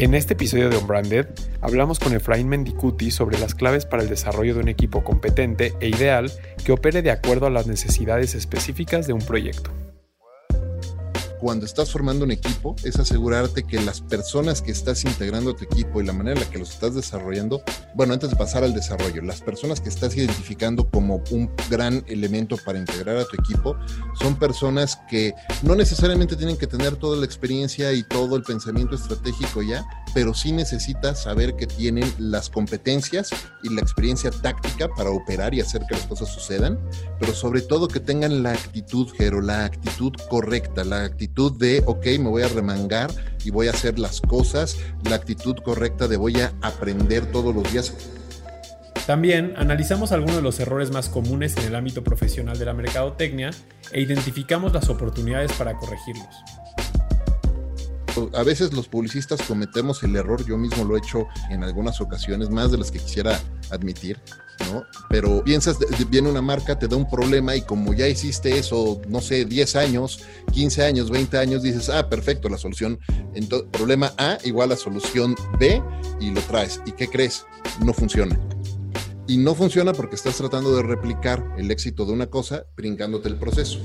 En este episodio de Unbranded hablamos con Efraín Mendicuti sobre las claves para el desarrollo de un equipo competente e ideal que opere de acuerdo a las necesidades específicas de un proyecto cuando estás formando un equipo es asegurarte que las personas que estás integrando a tu equipo y la manera en la que los estás desarrollando, bueno, antes de pasar al desarrollo, las personas que estás identificando como un gran elemento para integrar a tu equipo son personas que no necesariamente tienen que tener toda la experiencia y todo el pensamiento estratégico ya, pero sí necesitas saber que tienen las competencias y la experiencia táctica para operar y hacer que las cosas sucedan, pero sobre todo que tengan la actitud, Jero, la actitud correcta, la actitud de, ok, me voy a remangar y voy a hacer las cosas, la actitud correcta de voy a aprender todos los días. También analizamos algunos de los errores más comunes en el ámbito profesional de la mercadotecnia e identificamos las oportunidades para corregirlos a veces los publicistas cometemos el error, yo mismo lo he hecho en algunas ocasiones, más de las que quisiera admitir, Pero piensas, viene una marca, te da un problema y como ya hiciste eso, no sé, 10 años, 15 años, 20 años, dices, ah, perfecto, la solución, entonces, problema A igual a solución B y lo traes. ¿Y qué crees? No funciona. Y no funciona porque estás tratando de replicar el éxito de una cosa brincándote el proceso.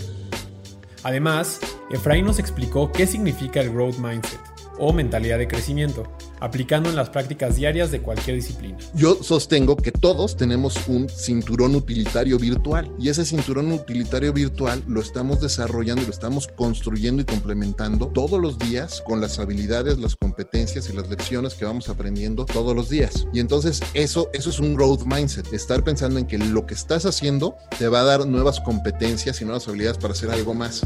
Además, Efraín nos explicó qué significa el growth mindset o mentalidad de crecimiento, aplicando en las prácticas diarias de cualquier disciplina. Yo sostengo que todos tenemos un cinturón utilitario virtual y ese cinturón utilitario virtual lo estamos desarrollando y lo estamos construyendo y complementando todos los días con las habilidades, las competencias y las lecciones que vamos aprendiendo todos los días. Y entonces eso, eso es un growth mindset, estar pensando en que lo que estás haciendo te va a dar nuevas competencias y nuevas habilidades para hacer algo más.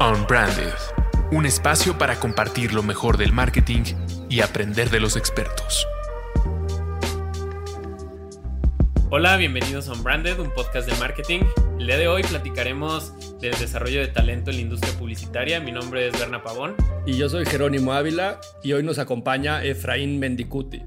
Unbranded un espacio para compartir lo mejor del marketing y aprender de los expertos. Hola, bienvenidos a Unbranded, un podcast de marketing. El día de hoy platicaremos del desarrollo de talento en la industria publicitaria. Mi nombre es Berna Pavón. Y yo soy Jerónimo Ávila y hoy nos acompaña Efraín Mendicuti.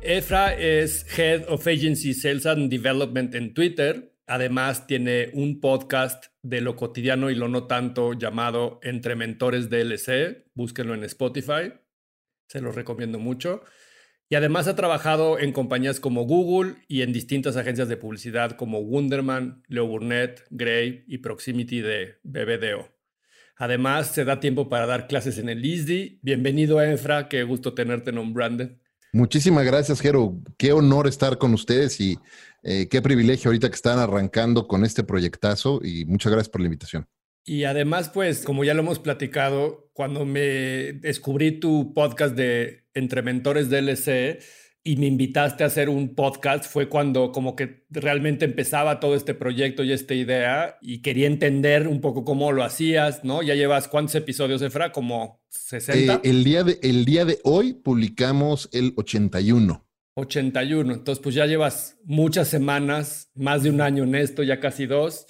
Efra es Head of Agency Sales and Development en Twitter Además, tiene un podcast de lo cotidiano y lo no tanto llamado Entre Mentores DLC. Búsquenlo en Spotify. Se los recomiendo mucho. Y además ha trabajado en compañías como Google y en distintas agencias de publicidad como Wunderman, Leo Burnett, Gray y Proximity de BBDO. Además, se da tiempo para dar clases en el ISDI. Bienvenido, Efra. Qué gusto tenerte en Unbranded. Muchísimas gracias, Jero. Qué honor estar con ustedes y eh, qué privilegio ahorita que están arrancando con este proyectazo y muchas gracias por la invitación. Y además, pues, como ya lo hemos platicado, cuando me descubrí tu podcast de Entre Mentores DLC y me invitaste a hacer un podcast, fue cuando como que realmente empezaba todo este proyecto y esta idea y quería entender un poco cómo lo hacías, ¿no? Ya llevas cuántos episodios, Efra, como 60. Eh, el, día de, el día de hoy publicamos el 81. 81. Entonces, pues ya llevas muchas semanas, más de un año en esto, ya casi dos.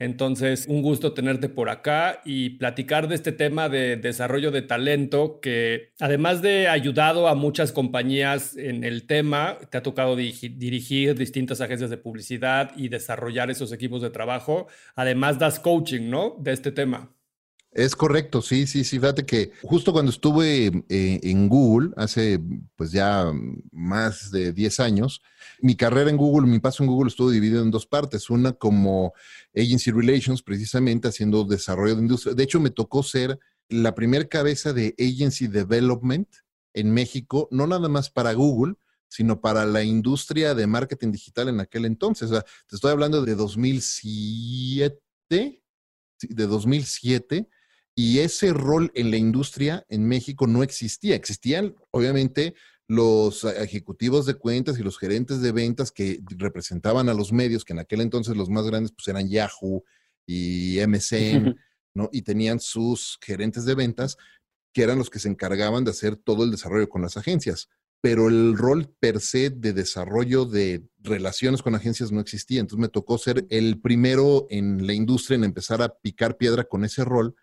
Entonces, un gusto tenerte por acá y platicar de este tema de desarrollo de talento que además de ayudado a muchas compañías en el tema, te ha tocado dirigir distintas agencias de publicidad y desarrollar esos equipos de trabajo. Además, das coaching, ¿no? De este tema. Es correcto, sí, sí, sí. Fíjate que justo cuando estuve eh, en Google, hace pues ya más de 10 años, mi carrera en Google, mi paso en Google estuvo dividido en dos partes. Una como Agency Relations, precisamente haciendo desarrollo de industria. De hecho, me tocó ser la primera cabeza de Agency Development en México, no nada más para Google, sino para la industria de marketing digital en aquel entonces. O sea, te estoy hablando de 2007, de 2007 y ese rol en la industria en México no existía. Existían, obviamente, los ejecutivos de cuentas y los gerentes de ventas que representaban a los medios, que en aquel entonces los más grandes pues eran Yahoo y MCN, ¿no? Y tenían sus gerentes de ventas, que eran los que se encargaban de hacer todo el desarrollo con las agencias. Pero el rol per se de desarrollo de relaciones con agencias no existía. Entonces me tocó ser el primero en la industria en empezar a picar piedra con ese rol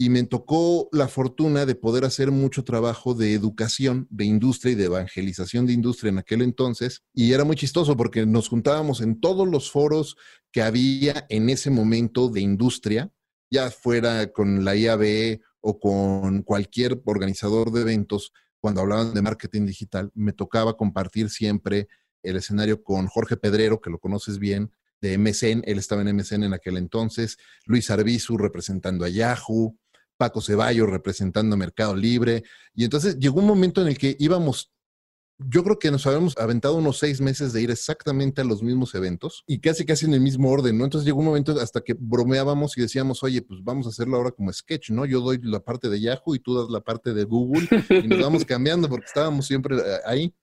y me tocó la fortuna de poder hacer mucho trabajo de educación, de industria y de evangelización de industria en aquel entonces. Y era muy chistoso porque nos juntábamos en todos los foros que había en ese momento de industria, ya fuera con la IAB o con cualquier organizador de eventos, cuando hablaban de marketing digital, me tocaba compartir siempre el escenario con Jorge Pedrero, que lo conoces bien, de MSN, él estaba en MSN en aquel entonces, Luis Arbizu representando a Yahoo, Paco Ceballos representando Mercado Libre, y entonces llegó un momento en el que íbamos yo creo que nos habíamos aventado unos seis meses de ir exactamente a los mismos eventos y casi casi en el mismo orden, ¿no? Entonces llegó un momento hasta que bromeábamos y decíamos, oye, pues vamos a hacerlo ahora como sketch, ¿no? Yo doy la parte de Yahoo y tú das la parte de Google y nos vamos cambiando porque estábamos siempre eh, ahí.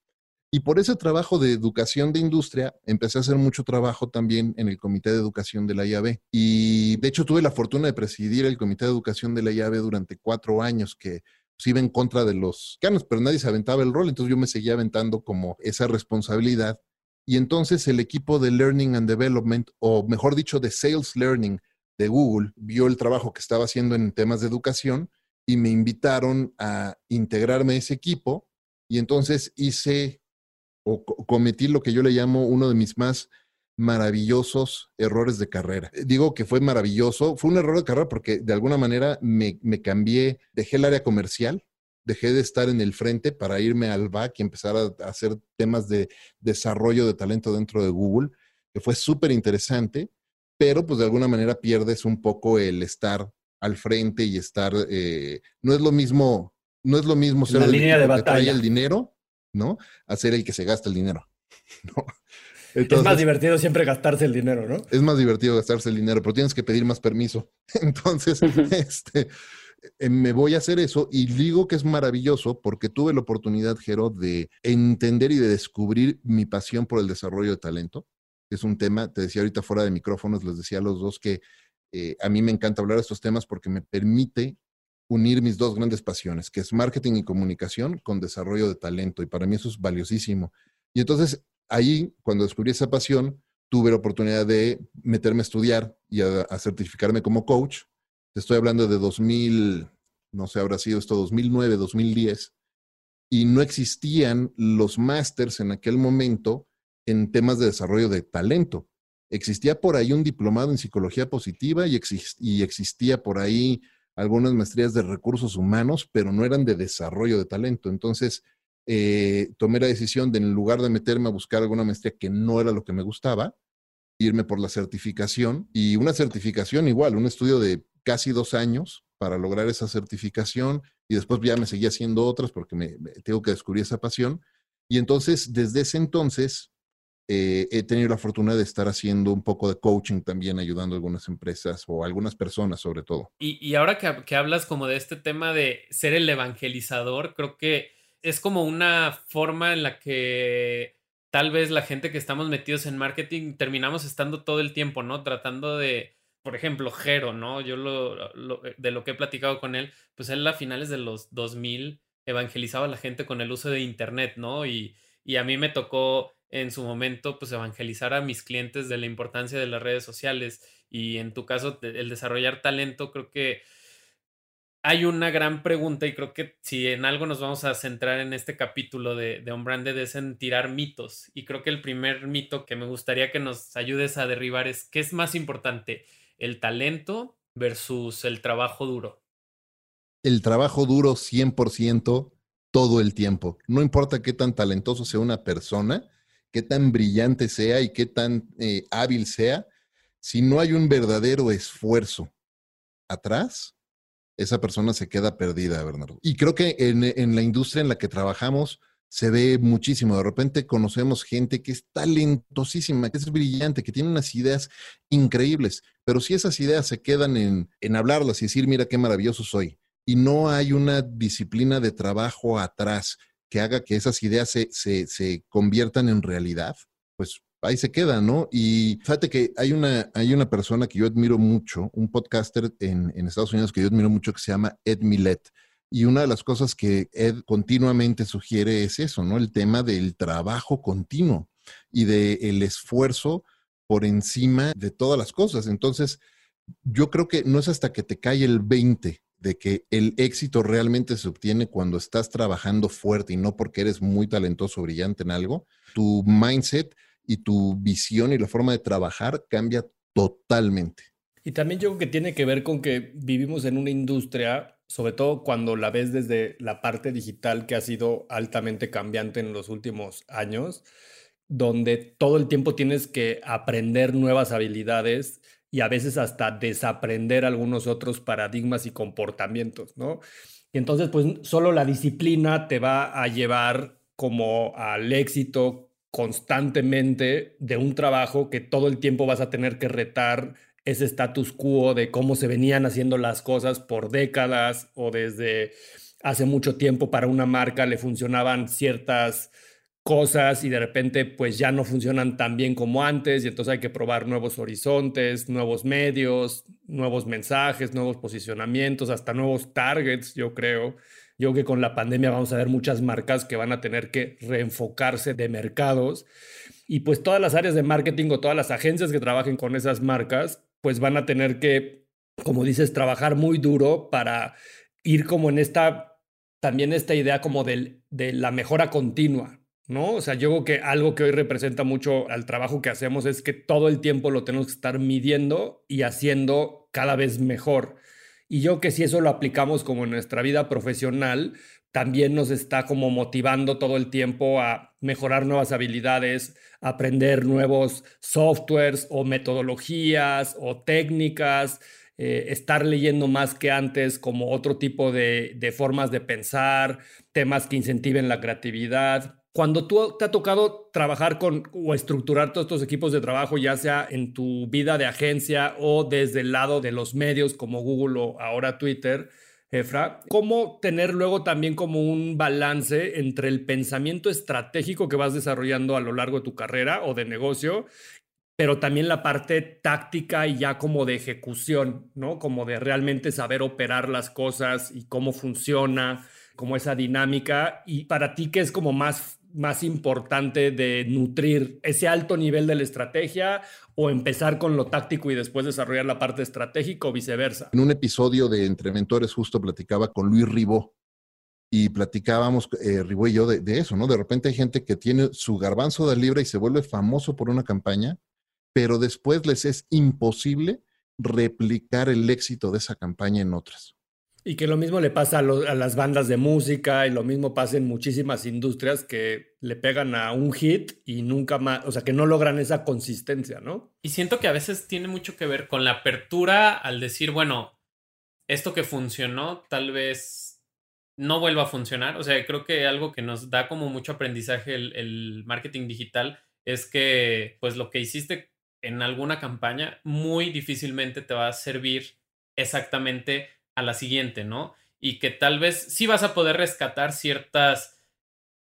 Y por ese trabajo de educación de industria, empecé a hacer mucho trabajo también en el Comité de Educación de la IAB. Y de hecho tuve la fortuna de presidir el Comité de Educación de la IAB durante cuatro años, que pues, iba en contra de los canos, pero nadie se aventaba el rol, entonces yo me seguía aventando como esa responsabilidad. Y entonces el equipo de Learning and Development, o mejor dicho, de Sales Learning de Google, vio el trabajo que estaba haciendo en temas de educación y me invitaron a integrarme a ese equipo. Y entonces hice o cometí lo que yo le llamo uno de mis más maravillosos errores de carrera. Eh, digo que fue maravilloso, fue un error de carrera porque de alguna manera me, cambié, dejé el área comercial, dejé de estar en el frente para irme al back y empezar a, hacer temas de desarrollo de talento dentro de Google, que fue súper interesante, pero pues de alguna manera pierdes un poco el estar al frente y estar, eh, no es lo mismo, no es lo mismo ser la el línea de batalla. el dinero, ¿no? A ser el que se gasta el dinero, ¿no? es más divertido siempre gastarse el dinero, ¿no? Es más divertido gastarse el dinero, pero tienes que pedir más permiso. Entonces, este, eh, me voy a hacer eso y digo que es maravilloso porque tuve la oportunidad, Jero, de entender y de descubrir mi pasión por el desarrollo de talento. Es un tema, te decía ahorita fuera de micrófonos, les decía a los dos que eh, a mí me encanta hablar de estos temas porque me permite unir mis dos grandes pasiones, que es marketing y comunicación con desarrollo de talento. Y para mí eso es valiosísimo. Y entonces ahí, cuando descubrí esa pasión, tuve la oportunidad de meterme a estudiar y a, certificarme como coach. Te estoy hablando de 2000, no sé, habrá sido esto 2009, 2010, y no existían los másters en aquel momento en temas de desarrollo de talento. Existía por ahí un diplomado en psicología positiva y, y existía por ahí algunas maestrías de recursos humanos, pero no eran de desarrollo de talento. Entonces, eh, tomé la decisión de en lugar de meterme a buscar alguna maestría que no era lo que me gustaba, irme por la certificación y una certificación igual, un estudio de casi dos años para lograr esa certificación y después ya me seguía haciendo otras porque me, tengo que descubrir esa pasión. Y entonces, desde ese entonces, eh, he tenido la fortuna de estar haciendo un poco de coaching también, ayudando a algunas empresas o algunas personas sobre todo. Y, ahora que, que, hablas como de este tema de ser el evangelizador, creo que es como una forma en la que tal vez la gente que estamos metidos en marketing terminamos estando todo el tiempo, ¿no? Tratando de, por ejemplo, Jero, ¿no? Yo lo, de lo que he platicado con él, pues él a finales de los 2000 evangelizaba a la gente con el uso de Internet, ¿no? Y, y a mí me tocó en su momento, pues evangelizar a mis clientes de la importancia de las redes sociales y en tu caso, el desarrollar talento, creo que hay una gran pregunta y creo que si en algo nos vamos a centrar en este capítulo de, de On es en tirar mitos. Y creo que el primer mito que me gustaría que nos ayudes a derribar es ¿qué es más importante? ¿El talento versus el trabajo duro? El trabajo duro 100% todo el tiempo. No importa qué tan talentoso sea una persona, qué tan brillante sea y qué tan eh, hábil sea, si no hay un verdadero esfuerzo atrás, esa persona se queda perdida, Bernardo. Y creo que en, la industria en la que trabajamos se ve muchísimo. De repente conocemos gente que es talentosísima, que es brillante, que tiene unas ideas increíbles, pero si esas ideas se quedan en, en hablarlas y decir, mira qué maravilloso soy, y no hay una disciplina de trabajo atrás que haga que esas ideas se, se, se conviertan en realidad, pues ahí se queda, ¿no? Y fíjate que hay una, hay una persona que yo admiro mucho, un podcaster en, Estados Unidos que yo admiro mucho que se llama Ed Millet. Y una de las cosas que Ed continuamente sugiere es eso, ¿no? El tema del trabajo continuo y del esfuerzo por encima de todas las cosas. Entonces, yo creo que no es hasta que te cae el 20 de que el éxito realmente se obtiene cuando estás trabajando fuerte y no porque eres muy talentoso, brillante en algo. Tu mindset y tu visión y la forma de trabajar cambia totalmente. Y también yo creo que tiene que ver con que vivimos en una industria sobre todo cuando la ves desde la parte digital que ha sido altamente cambiante en los últimos años, donde todo el tiempo tienes que aprender nuevas habilidades y a veces hasta desaprender algunos otros paradigmas y comportamientos, ¿no? Y entonces, pues solo la disciplina te va a llevar como al éxito constantemente de un trabajo que todo el tiempo vas a tener que retar ese status quo de cómo se venían haciendo las cosas por décadas o desde hace mucho tiempo para una marca le funcionaban ciertas cosas y de repente pues ya no funcionan tan bien como antes y entonces hay que probar nuevos horizontes, nuevos medios, nuevos mensajes, nuevos posicionamientos, hasta nuevos targets, yo creo. Yo creo que con la pandemia vamos a ver muchas marcas que van a tener que reenfocarse de mercados y pues todas las áreas de marketing o todas las agencias que trabajen con esas marcas pues van a tener que, como dices, trabajar muy duro para ir como en esta, también esta idea como de la mejora continua, ¿no? O sea, yo creo que algo que hoy representa mucho al trabajo que hacemos es que todo el tiempo lo tenemos que estar midiendo y haciendo cada vez mejor. Y yo que si eso lo aplicamos como en nuestra vida profesional, también nos está como motivando todo el tiempo a mejorar nuevas habilidades, aprender nuevos softwares o metodologías o técnicas, eh, estar leyendo más que antes como otro tipo de, de formas de pensar, temas que incentiven la creatividad. Cuando tú te ha tocado trabajar con o estructurar todos estos equipos de trabajo, ya sea en tu vida de agencia o desde el lado de los medios como Google o ahora Twitter, Efra, cómo tener luego también como un balance entre el pensamiento estratégico que vas desarrollando a lo largo de tu carrera o de negocio, pero también la parte táctica y ya como de ejecución, ¿no? Como de realmente saber operar las cosas y cómo funciona, como esa dinámica. Y para ti, ¿qué es como más más importante de nutrir ese alto nivel de la estrategia o empezar con lo táctico y después desarrollar la parte estratégica o viceversa? En un episodio de Entre Mentores justo platicaba con Luis Ribó y platicábamos, eh, Ribó y yo, de, de, eso, ¿no? De repente hay gente que tiene su garbanzo de libra y se vuelve famoso por una campaña, pero después les es imposible replicar el éxito de esa campaña en otras. Y que lo mismo le pasa a, las bandas de música y lo mismo pasa en muchísimas industrias que le pegan a un hit y nunca más, o sea, que no logran esa consistencia, ¿no? Y siento que a veces tiene mucho que ver con la apertura al decir, bueno, esto que funcionó tal vez no vuelva a funcionar. O sea, creo que algo que nos da como mucho aprendizaje el, el marketing digital es que pues lo que hiciste en alguna campaña muy difícilmente te va a servir exactamente a la siguiente, ¿no? Y que tal vez sí vas a poder rescatar ciertas,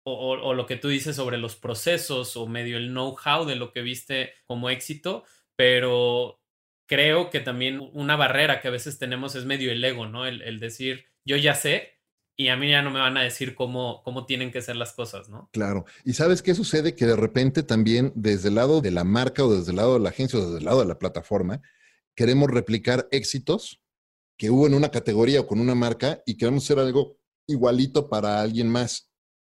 o, lo que tú dices sobre los procesos o medio el know-how de lo que viste como éxito, pero creo que también una barrera que a veces tenemos es medio el ego, ¿no? El, decir, yo ya sé, y a mí ya no me van a decir cómo, cómo tienen que ser las cosas, ¿no? Claro. Y sabes qué sucede? Que de repente también desde el lado de la marca o desde el lado de la agencia o desde el lado de la plataforma, queremos replicar éxitos que hubo en una categoría o con una marca y queremos hacer algo igualito para alguien más.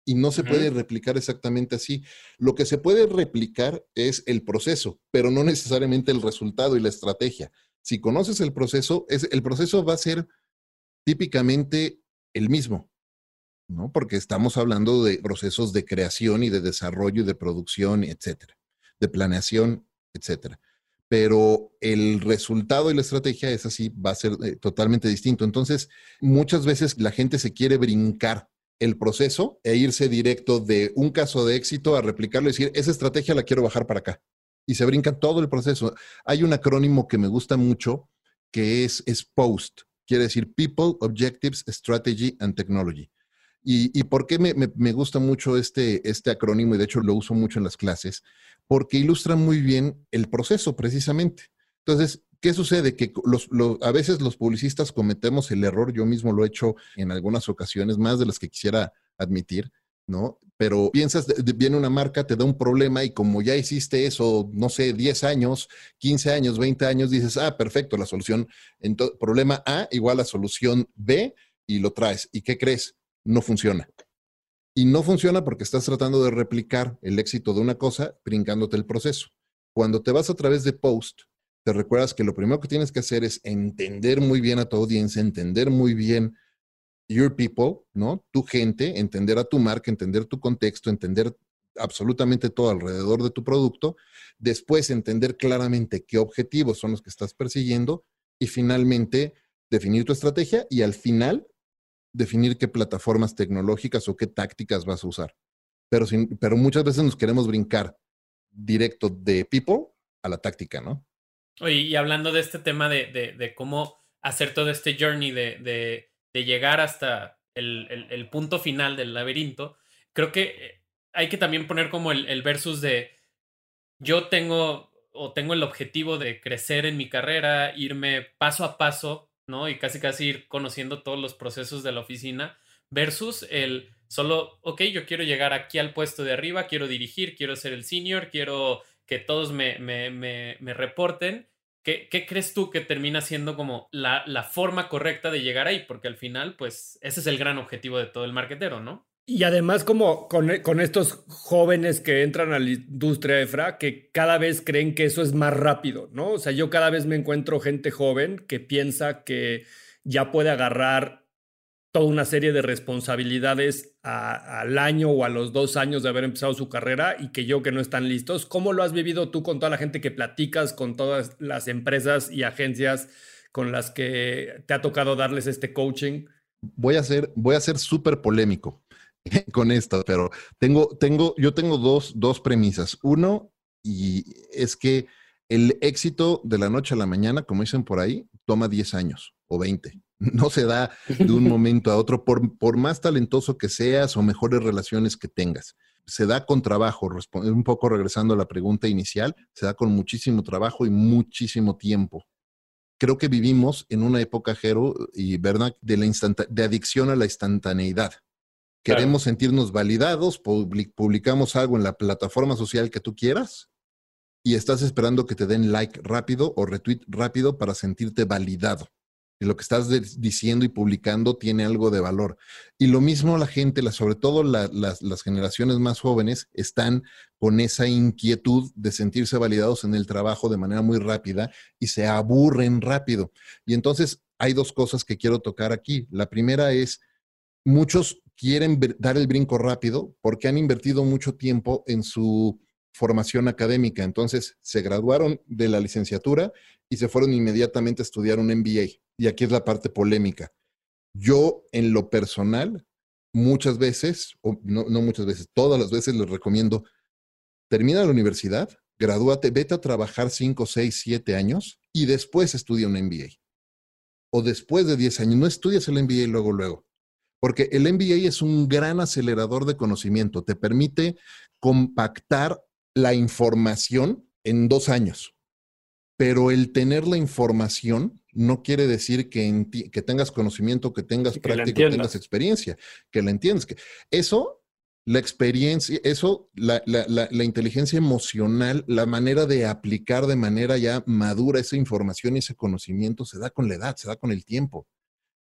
Y no se puede replicar exactamente así. Lo que se puede replicar es el proceso, pero no necesariamente el resultado y la estrategia. Si conoces el proceso, es, el proceso va a ser típicamente el mismo, ¿no? Porque estamos hablando de procesos de creación y de desarrollo y de producción, etcétera, de planeación, etcétera pero el resultado y la estrategia es así, va a ser eh, totalmente distinto. Entonces, muchas veces la gente se quiere brincar el proceso e irse directo de un caso de éxito a replicarlo y decir, esa estrategia la quiero bajar para acá. Y se brinca todo el proceso. Hay un acrónimo que me gusta mucho que es, es POST, quiere decir People, Objectives, Strategy and Technology. ¿Y, por qué me, gusta mucho este, este acrónimo? Y de hecho lo uso mucho en las clases, porque ilustra muy bien el proceso precisamente. Entonces, ¿qué sucede? Que los, a veces los publicistas cometemos el error, yo mismo lo he hecho en algunas ocasiones, más de las que quisiera admitir, ¿no? Pero piensas, viene una marca, te da un problema y como ya hiciste eso, no sé, 10 años, 15 años, 20 años, dices, ah, perfecto, la solución, problema A igual a solución B y lo traes. ¿Y qué crees? No funciona. Y no funciona porque estás tratando de replicar el éxito de una cosa brincándote el proceso. Cuando te vas a través de post, te recuerdas que lo primero que tienes que hacer es entender muy bien a tu audiencia, entender muy bien your people, ¿no? Tu gente, entender a tu marca, entender tu contexto, entender absolutamente todo alrededor de tu producto, después entender claramente qué objetivos son los que estás persiguiendo y finalmente definir tu estrategia y al final definir qué plataformas tecnológicas o qué tácticas vas a usar. Pero, pero muchas veces nos queremos brincar directo de people a la táctica, ¿no? Oye, y hablando de este tema de, cómo hacer todo este journey de, llegar hasta el, punto final del laberinto, creo que eh, hay que también poner como el, el versus de yo tengo o tengo el objetivo de crecer en mi carrera, irme paso a paso, ¿no? Y casi casi ir conociendo todos los procesos de la oficina, versus el solo, ok, yo quiero llegar aquí al puesto de arriba, quiero dirigir, quiero ser el senior, quiero que todos me, me, me, reporten. ¿Qué, ¿Qué, crees tú que termina siendo como la, la forma correcta de llegar ahí? Porque al final, pues, ese es el gran objetivo de todo el marketero, ¿no? Y además, como con, estos jóvenes que entran a la industria EFRA, que cada vez creen que eso es más rápido, ¿no? O sea, yo cada vez me encuentro gente joven que piensa que ya puede agarrar toda una serie de responsabilidades al año o a los dos años de haber empezado su carrera y que yo que no están listos. ¿Cómo lo has vivido tú con toda la gente que platicas, con todas las empresas y agencias con las que te ha tocado darles este coaching? Voy a ser, voy a ser súper polémico. con esto, pero tengo, tengo, yo tengo dos, dos premisas. Uno, y es que el éxito de la noche a la mañana, como dicen por ahí, toma 10 años o 20. No se da de un momento a otro, por, por más talentoso que seas o mejores relaciones que tengas. Se da con trabajo, un poco regresando a la pregunta inicial, se da con muchísimo trabajo y muchísimo tiempo. Creo que vivimos en una época, Jero, y verdad, de, la de adicción a la instantaneidad. Queremos sentirnos validados, publicamos algo en la plataforma social que tú quieras y estás esperando que te den like rápido o retweet rápido para sentirte validado. Y lo que estás diciendo y publicando tiene algo de valor. Y lo mismo la gente, sobre todo las generaciones más jóvenes, están con esa inquietud de sentirse validados en el trabajo de manera muy rápida y se aburren rápido. Y entonces hay dos cosas que quiero tocar aquí. La primera es, muchos quieren dar el brinco rápido porque han invertido mucho tiempo en su formación académica. Entonces, se graduaron de la licenciatura y se fueron inmediatamente a estudiar un MBA. Y aquí es la parte polémica. Yo, en lo personal, muchas veces, o no, no muchas veces, todas las veces les recomiendo, termina la universidad, gradúate, vete a trabajar 5, 6, 7 años y después estudia un MBA. O después de 10 años, no estudias el MBA luego, luego. Porque el MBA es un gran acelerador de conocimiento, te permite compactar la información en dos años. Pero el tener la información no quiere decir que, que tengas conocimiento, que tengas práctica, que tengas experiencia, que la entiendas. Que eso, la experiencia, eso, la, la, inteligencia emocional, la manera de aplicar de manera ya madura esa información y ese conocimiento se da con la edad, se da con el tiempo.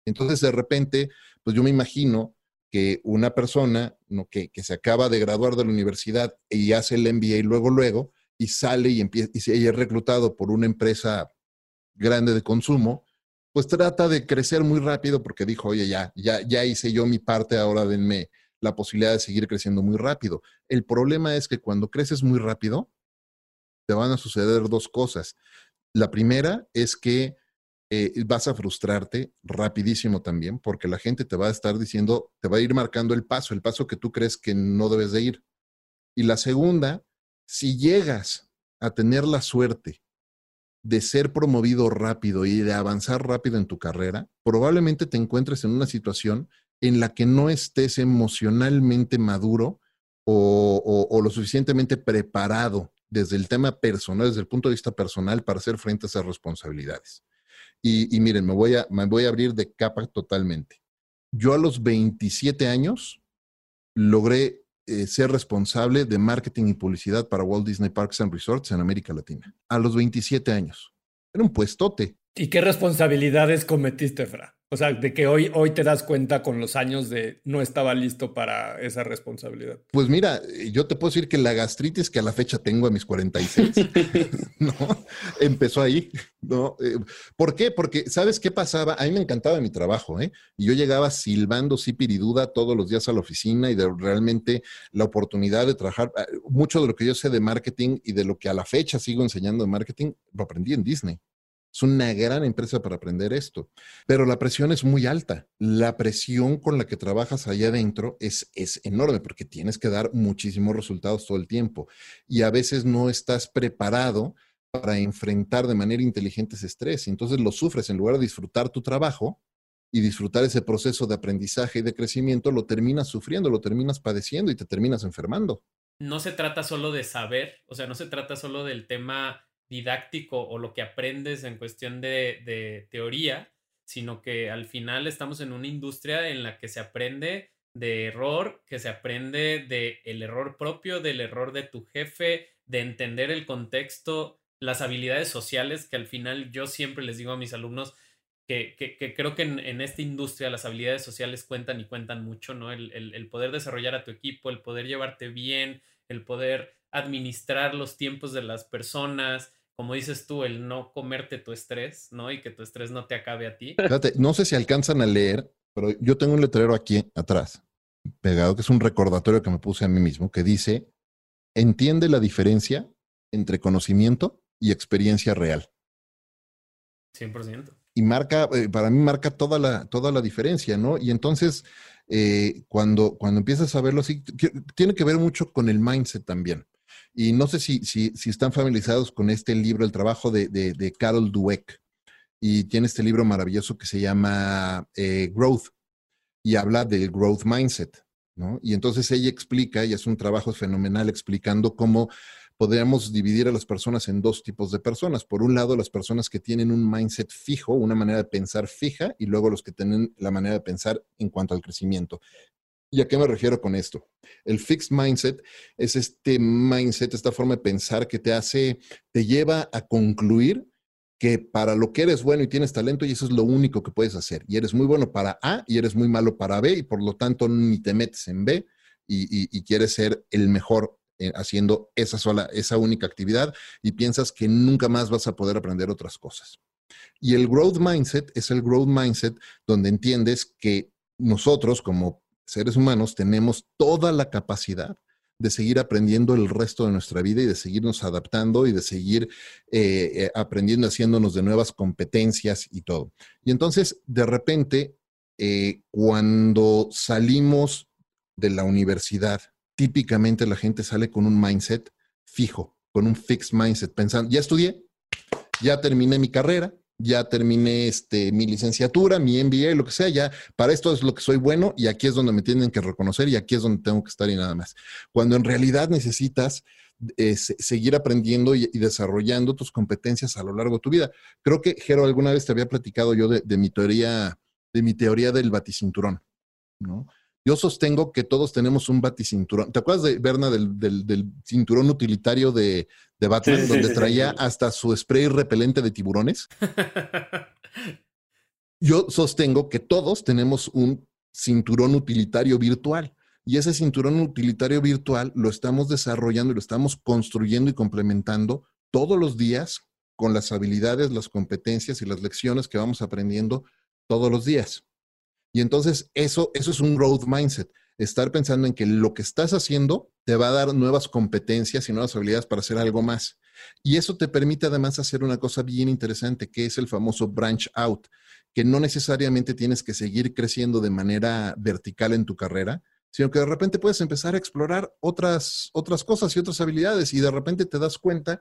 Entonces, de repente, pues yo me imagino que una persona que, se acaba de graduar de la universidad y hace el MBA luego, luego, y sale y, empieza, y es reclutado por una empresa grande de consumo, pues trata de crecer muy rápido porque dijo, oye, ya, ya, ya hice yo mi parte, ahora denme la posibilidad de seguir creciendo muy rápido. El problema es que cuando creces muy rápido, te van a suceder dos cosas. La primera es que eh, vas a frustrarte rapidísimo también, porque la gente te va a estar diciendo, te va a ir marcando el paso, el paso que tú crees que no debes de ir. Y la segunda, si llegas a tener la suerte de ser promovido rápido y de avanzar rápido en tu carrera, probablemente te encuentres en una situación en la que no estés emocionalmente maduro o, o, lo suficientemente preparado desde el tema personal, desde el punto de vista personal, para hacer frente a esas responsabilidades. Y, miren, me voy, a, me voy a abrir de capa totalmente. Yo a los 27 años logré eh, ser responsable de marketing y publicidad para Walt Disney Parks and Resorts en América Latina. A los 27 años. Era un puestote. ¿Y qué responsabilidades cometiste, Fra? O sea, de que hoy, hoy te das cuenta con los años de no estaba listo para esa responsabilidad. Pues mira, yo te puedo decir que la gastritis que a la fecha tengo a mis 46, ¿no? Empezó ahí, ¿no? Eh, ¿Por qué? Porque, ¿sabes qué pasaba? A mí me encantaba mi trabajo, ¿eh? Y yo llegaba silbando sí piriduda todos los días a la oficina y de realmente la oportunidad de trabajar. Ah, mucho de lo que yo sé de marketing y de lo que a la fecha sigo enseñando de marketing, lo aprendí en Disney. Es una gran empresa para aprender esto, pero la presión es muy alta. La presión con la que trabajas allá adentro es, es enorme porque tienes que dar muchísimos resultados todo el tiempo y a veces no estás preparado para enfrentar de manera inteligente ese estrés. Entonces lo sufres en lugar de disfrutar tu trabajo y disfrutar ese proceso de aprendizaje y de crecimiento, lo terminas sufriendo, lo terminas padeciendo y te terminas enfermando. No se trata solo de saber, o sea, no se trata solo del tema didáctico o lo que aprendes en cuestión de, teoría, sino que al final estamos en una industria en la que se aprende de error, que se aprende de el error propio, del error de tu jefe, de entender el contexto, las habilidades sociales, que al final yo siempre les digo a mis alumnos que, creo que en, esta industria las habilidades sociales cuentan y cuentan mucho, ¿no? El, el poder desarrollar a tu equipo, el poder llevarte bien, el poder administrar los tiempos de las personas, como dices tú, el no comerte tu estrés, ¿no? Y que tu estrés no te acabe a ti. Fíjate, no sé si alcanzan a leer, pero yo tengo un letrero aquí atrás, pegado, que es un recordatorio que me puse a mí mismo, que dice, entiende la diferencia entre conocimiento y experiencia real. 100%. Y marca, eh, para mí marca toda la, toda la diferencia, ¿no? Y entonces, eh, cuando, cuando empiezas a verlo así, tiene que ver mucho con el mindset también. Y no sé si, si, están familiarizados con este libro, el trabajo de, Carol Dweck. Y tiene este libro maravilloso que se llama eh, Growth y habla del growth mindset. ¿no? Y entonces ella explica, y es un trabajo fenomenal explicando cómo podríamos dividir a las personas en dos tipos de personas. Por un lado, las personas que tienen un mindset fijo, una manera de pensar fija, y luego los que tienen la manera de pensar en cuanto al crecimiento. ¿Y a qué me refiero con esto? El fixed mindset es este mindset, esta forma de pensar que te hace, te lleva a concluir que para lo que eres bueno y tienes talento y eso es lo único que puedes hacer. Y eres muy bueno para A y eres muy malo para B y por lo tanto ni te metes en B y, quieres ser el mejor eh, haciendo esa sola, esa única actividad y piensas que nunca más vas a poder aprender otras cosas. Y el growth mindset es el growth mindset donde entiendes que nosotros como seres humanos tenemos toda la capacidad de seguir aprendiendo el resto de nuestra vida y de seguirnos adaptando y de seguir eh, eh, aprendiendo, haciéndonos de nuevas competencias y todo. Y entonces, de repente, eh, cuando salimos de la universidad, típicamente la gente sale con un mindset fijo, con un fixed mindset, pensando, ya estudié, ya terminé mi carrera, ya terminé este, mi licenciatura, mi MBA, lo que sea, ya para esto es lo que soy bueno y aquí es donde me tienen que reconocer y aquí es donde tengo que estar y nada más. Cuando en realidad necesitas eh, seguir aprendiendo y, desarrollando tus competencias a lo largo de tu vida. Creo que, Jero, alguna vez te había platicado yo de, mi teoría, de mi teoría del baticinturón, ¿no? Yo sostengo que todos tenemos un baticinturón. ¿Te acuerdas de Berna del, cinturón utilitario de, de Batman, donde traía hasta su spray repelente de tiburones? Yo sostengo que todos tenemos un cinturón utilitario virtual. Y ese cinturón utilitario virtual lo estamos desarrollando y lo estamos construyendo y complementando todos los días con las habilidades, las competencias y las lecciones que vamos aprendiendo todos los días. Y entonces eso, eso es un growth mindset, estar pensando en que lo que estás haciendo te va a dar nuevas competencias y nuevas habilidades para hacer algo más. Y eso te permite además hacer una cosa bien interesante, que es el famoso branch out, que no necesariamente tienes que seguir creciendo de manera vertical en tu carrera, sino que de repente puedes empezar a explorar otras, otras cosas y otras habilidades y de repente te das cuenta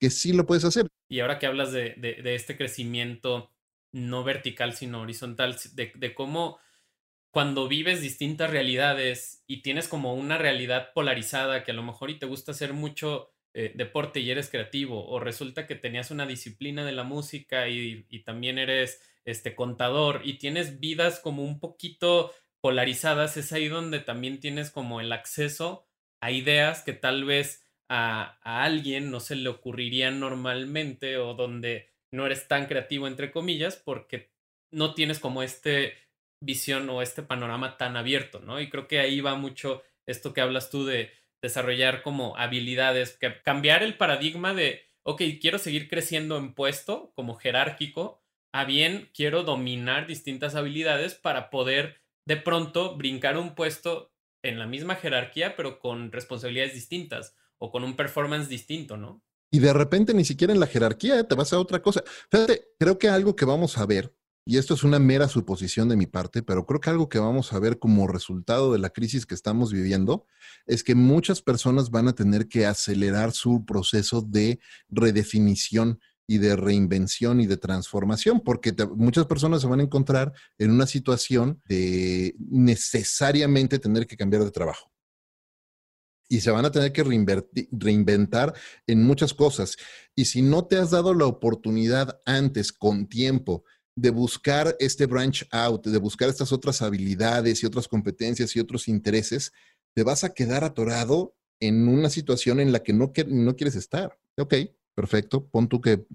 que sí lo puedes hacer. Y ahora que hablas de, de este crecimiento no vertical, sino horizontal, de, cómo cuando vives distintas realidades y tienes como una realidad polarizada que a lo mejor y te gusta hacer mucho eh, deporte y eres creativo, o resulta que tenías una disciplina de la música y, también eres este contador y tienes vidas como un poquito polarizadas, es ahí donde también tienes como el acceso a ideas que tal vez a, a alguien no se le ocurrirían normalmente o donde no eres tan creativo, entre comillas, porque no tienes como este visión o este panorama tan abierto, ¿no? Y creo que ahí va mucho esto que hablas tú de desarrollar como habilidades, que cambiar el paradigma de, ok, quiero seguir creciendo en puesto como jerárquico, a bien quiero dominar distintas habilidades para poder de pronto brincar un puesto en la misma jerarquía, pero con responsabilidades distintas o con un performance distinto, ¿no? Y de repente ni siquiera en la jerarquía te vas a otra cosa. Fíjate, creo que algo que vamos a ver, y esto es una mera suposición de mi parte, pero creo que algo que vamos a ver como resultado de la crisis que estamos viviendo es que muchas personas van a tener que acelerar su proceso de redefinición y de reinvención y de transformación, porque muchas personas se van a encontrar en una situación de necesariamente tener que cambiar de trabajo. Y se van a tener que reinventar en muchas cosas. Y si no te has dado la oportunidad antes, con tiempo, de buscar este branch out, de buscar estas otras habilidades y otras competencias y otros intereses, te vas a quedar atorado en una situación en la que no, quieres estar. Ok, perfecto, pon tú que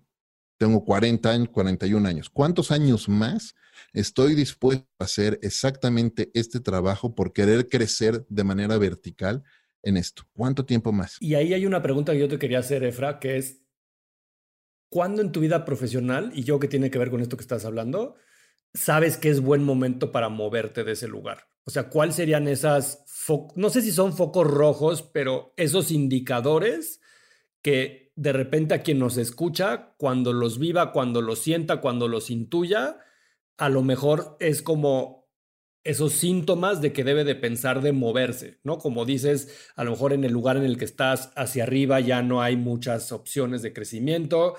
tengo 40 años, 41 años. ¿Cuántos años más estoy dispuesto a hacer exactamente este trabajo por querer crecer de manera vertical en esto? ¿Cuánto tiempo más? Y ahí hay una pregunta que yo te quería hacer, Efra, que es, ¿cuándo en tu vida profesional, y yo que tiene que ver con esto que estás hablando, sabes que es buen momento para moverte de ese lugar? O sea, ¿cuáles serían esas, no sé si son focos rojos, pero esos indicadores que de repente a quien nos escucha, cuando los viva, cuando los sienta, cuando los intuya, a lo mejor es como esos síntomas de que debe de pensar de moverse, ¿no? Como dices, a lo mejor en el lugar en el que estás hacia arriba ya no hay muchas opciones de crecimiento,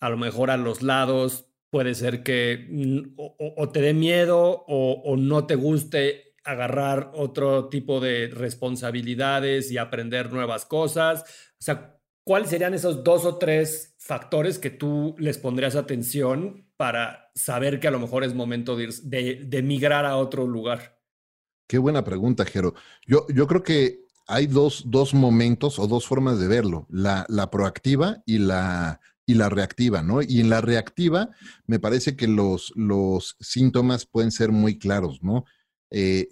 a lo mejor a los lados puede ser que o, te dé miedo o, o no te guste agarrar otro tipo de responsabilidades y aprender nuevas cosas. O sea, ¿cuáles serían esos dos o tres factores que tú les pondrías atención para saber que a lo mejor es momento de, de, migrar a otro lugar? Qué buena pregunta, Jero. Yo, yo creo que hay dos, dos momentos o dos formas de verlo, la, la proactiva y la, y la reactiva, ¿no? Y en la reactiva me parece que los, los síntomas pueden ser muy claros, ¿no? Eh,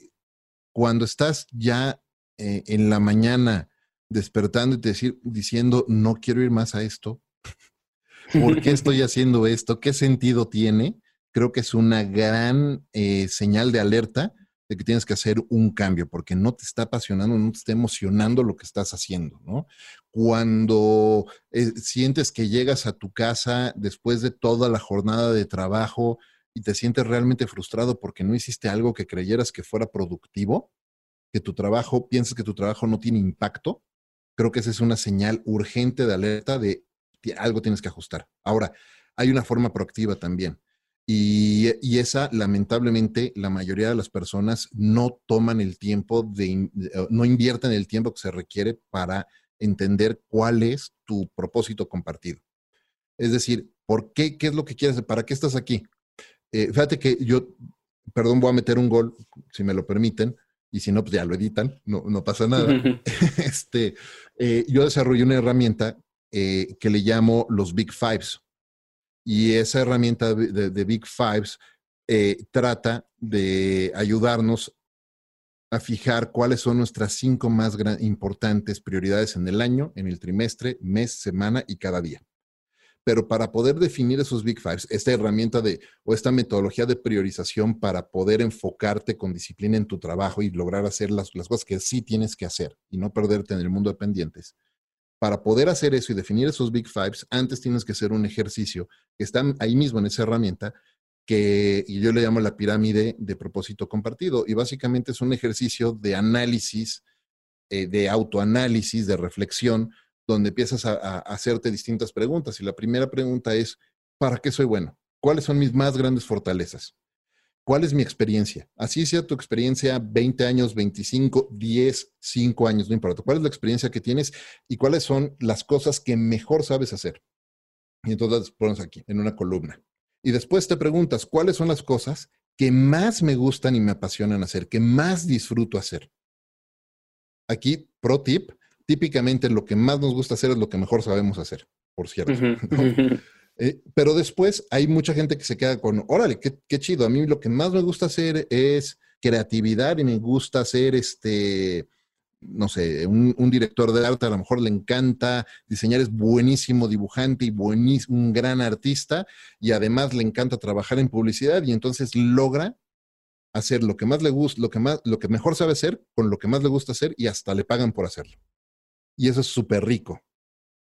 cuando estás ya eh, en la mañana despertando y decir, diciendo, no quiero ir más a esto. ¿Por qué estoy haciendo esto? ¿Qué sentido tiene? Creo que es una gran eh, señal de alerta de que tienes que hacer un cambio, porque no te está apasionando, no te está emocionando lo que estás haciendo, ¿no? Cuando eh, sientes que llegas a tu casa después de toda la jornada de trabajo y te sientes realmente frustrado porque no hiciste algo que creyeras que fuera productivo, que tu trabajo, piensas que tu trabajo no tiene impacto, creo que esa es una señal urgente de alerta de algo tienes que ajustar. Ahora, hay una forma proactiva también. Y, esa, lamentablemente, la mayoría de las personas no toman el tiempo de, no invierten el tiempo que se requiere para entender cuál es tu propósito compartido. Es decir, ¿por qué? ¿Qué es lo que quieres? ¿Para qué estás aquí? Eh, fíjate que yo, perdón, voy a meter un gol, si me lo permiten y si no, pues ya lo editan, no, no pasa nada. este, eh, yo desarrollé una herramienta eh, que le llamo los Big Fives. Y esa herramienta de, Big Fives eh, trata de ayudarnos a fijar cuáles son nuestras cinco más importantes prioridades en el año, en el trimestre, mes, semana y cada día. Pero para poder definir esos Big Fives, esta herramienta de o esta metodología de priorización para poder enfocarte con disciplina en tu trabajo y lograr hacer las, las cosas que sí tienes que hacer y no perderte en el mundo de pendientes, para poder hacer eso y definir esos Big Fives, antes tienes que hacer un ejercicio que está ahí mismo en esa herramienta, que y yo le llamo la pirámide de propósito compartido. Y básicamente es un ejercicio de análisis, eh, de autoanálisis, de reflexión donde empiezas a, hacerte distintas preguntas. Y la primera pregunta es, ¿para qué soy bueno? ¿Cuáles son mis más grandes fortalezas? ¿Cuál es mi experiencia? Así sea tu experiencia 20 años, 25, 10, 5 años, no importa. ¿Cuál es la experiencia que tienes y cuáles son las cosas que mejor sabes hacer? Y entonces pones aquí, en una columna. Y después te preguntas, ¿cuáles son las cosas que más me gustan y me apasionan hacer, que más disfruto hacer? Aquí, pro tip, típicamente lo que más nos gusta hacer es lo que mejor sabemos hacer, por cierto. Eh, pero después hay mucha gente que se queda con, órale, qué, qué, chido. A mí lo que más me gusta hacer es creatividad y me gusta hacer este, no sé, un, un, director de arte a lo mejor le encanta diseñar, es buenísimo dibujante y buenísimo, un gran artista y además le encanta trabajar en publicidad y entonces logra hacer lo que más le gusta, lo que más, lo que mejor sabe hacer con lo que más le gusta hacer y hasta le pagan por hacerlo. Y eso es súper rico,